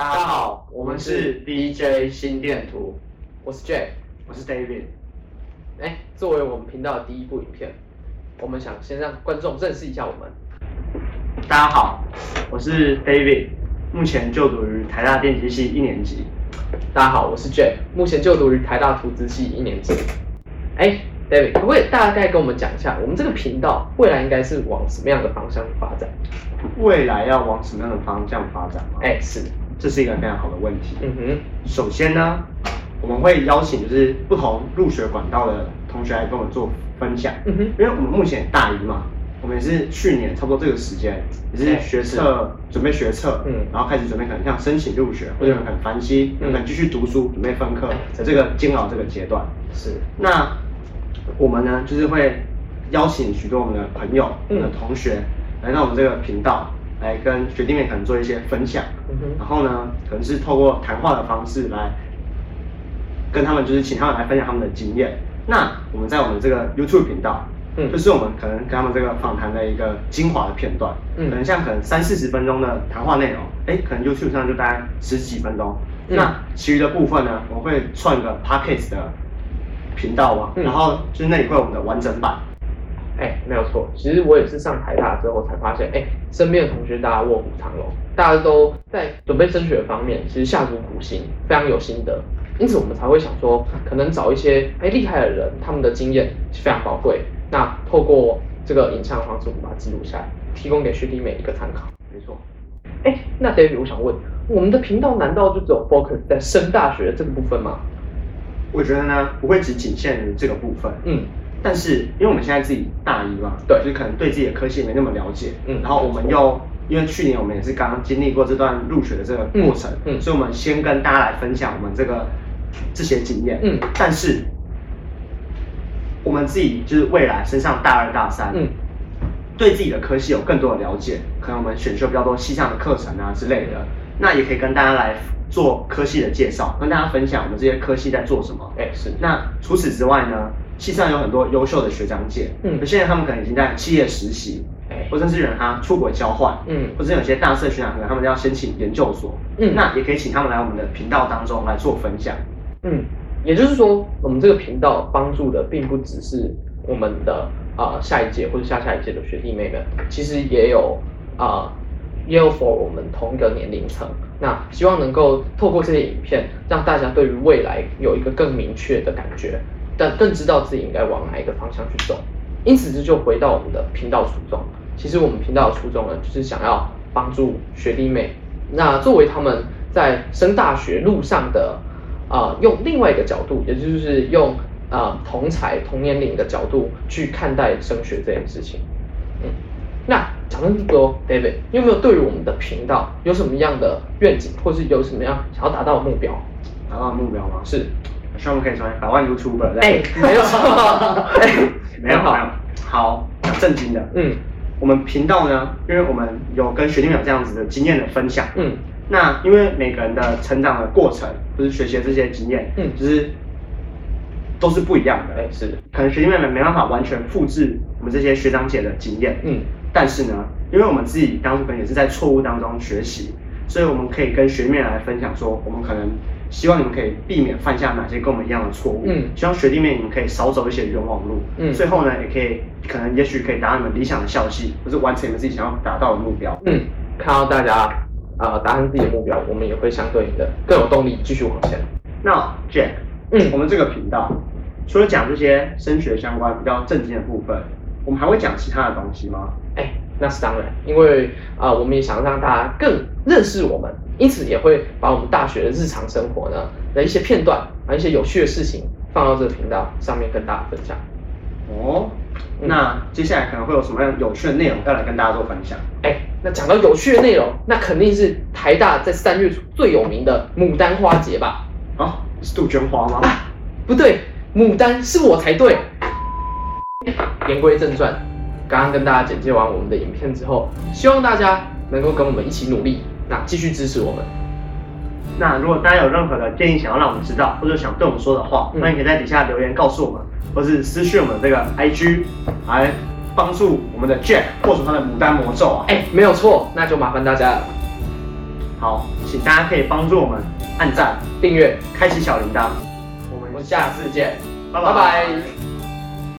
大家好，我们是 DJ 心电图，我是 Jack，我是 David。哎，作为我们频道的第一部影片，我们想先让观众认识一下我们。大家好，我是 David，目前就读于台大电机系一年级。大家好，我是 Jack，目前就读于台大图资系一年级。哎，David，可不可以大概跟我们讲一下，我们这个频道未来应该是往什么样的方向发展？未来要往什么样的方向发展吗？哎，是，这是一个非常好的问题。嗯哼，首先呢，我们会邀请就是不同入学管道的同学来跟我们做分享。嗯哼，因为我们目前大一嘛，我们也是去年差不多这个时间，也是学测准备学测，嗯，然后开始准备可能像申请入学，或者可能繁星，可能继续读书准备分科的这个煎熬这个阶段。是，那我们呢，就是会邀请许多我们的朋友、我们的同学。来到我们这个频道，来跟学弟妹可能做一些分享，嗯、然后呢，可能是透过谈话的方式来跟他们，就是请他们来分享他们的经验。那我们在我们这个 YouTube 频道，嗯，就是我们可能跟他们这个访谈的一个精华的片段，嗯，可能像可能三四十分钟的谈话内容，哎，可能 YouTube 上就大概十几分钟。嗯、那其余的部分呢，我会串一个 Podcast 的频道嘛，嗯、然后就是那里会有我们的完整版。哎，没有错。其实我也是上台大之后才发现，哎，身边的同学大家卧虎藏龙，大家都在准备升学方面，其实下足苦心，非常有心得。因此我们才会想说，可能找一些哎厉害的人，他们的经验是非常宝贵。那透过这个影像方式，我们把它记录下来，提供给学弟妹一个参考。没错。哎，那 David，我想问，我们的频道难道就只有 focus 在升大学这个部分吗？我觉得呢，不会只仅限于这个部分。嗯。但是，因为我们现在自己大一嘛，对，就可能对自己的科系没那么了解，嗯，然后我们又因为去年我们也是刚刚经历过这段入学的这个过程，嗯，嗯，所以我们先跟大家来分享我们这个这些经验，嗯，但是我们自己就是未来升上大二大三，嗯，对自己的科系有更多的了解，可能我们选修比较多系上的课程啊之类的，那也可以跟大家来做科系的介绍，跟大家分享我们这些科系在做什么，哎，是。那除此之外呢？系上有很多优秀的学长姐，嗯，现在他们可能已经在企业实习，哎，或者是有人他出国交换，嗯，或者有些大四学长可能他们要申请研究所，嗯，那也可以请他们来我们的频道当中来做分享，嗯，也就是说，我们这个频道帮助的并不只是我们的啊、呃、下一届或者下下一届的学弟妹们，其实也有啊、呃、也有 for 我们同一个年龄层，那希望能够透过这些影片，让大家对于未来有一个更明确的感觉。但更知道自己应该往哪一个方向去走，因此这就回到我们的频道初衷。其实我们频道的初衷呢，就是想要帮助学弟妹，那作为他们在升大学路上的啊、呃，用另外一个角度，也就是用啊、呃、同才同年龄的角度去看待升学这件事情。嗯，那讲了这么多，David，你有没有对于我们的频道有什么样的愿景，或是有什么样想要达到的目标？达到的目标吗？是。希望我们可以成为百万 YouTuber。哎，没有错，没有没有。好，讲正经的。嗯，我们频道呢，因为我们有跟学弟妹有这样子的经验的分享。嗯，那因为每个人的成长的过程，就是学习的这些经验，嗯，就是都是不一样的。哎，是。可能学弟妹们没办法完全复制我们这些学长姐的经验。嗯，但是呢，因为我们自己当初可能也是在错误当中学习，所以我们可以跟学妹来分享说，我们可能。希望你们可以避免犯下哪些跟我们一样的错误。嗯，希望学弟妹你们可以少走一些冤枉路。嗯，最后呢，也可以可能也许可以达到你们理想的校系，或是完成你们自己想要达到的目标。嗯，看到大家啊、呃、达成自己的目标，我们也会相对应的更有动力继续往前。那 Jack，嗯，我们这个频道除了讲这些升学相关比较正经的部分，我们还会讲其他的东西吗？哎、欸，那是当然，因为啊、呃，我们也想让大家更认识我们。因此也会把我们大学的日常生活呢的一些片段啊，一些有趣的事情放到这个频道上面跟大家分享。哦，那接下来可能会有什么样有趣的内容要来跟大家做分享？哎，那讲到有趣的内容，那肯定是台大在三月最有名的牡丹花节吧？啊，是杜鹃花吗？啊，不对，牡丹是我才对。言归正传，刚刚跟大家简介完我们的影片之后，希望大家能够跟我们一起努力。那继续支持我们。那如果大家有任何的建议想要让我们知道，或者想对我们说的话，那你可以在底下留言告诉我们，或是私讯我们这个 IG 来帮助我们的 Jack 破除他的牡丹魔咒啊！哎，没有错，那就麻烦大家了。好，请大家可以帮助我们按赞、订阅、开启小铃铛。我们下次见，拜拜。拜拜。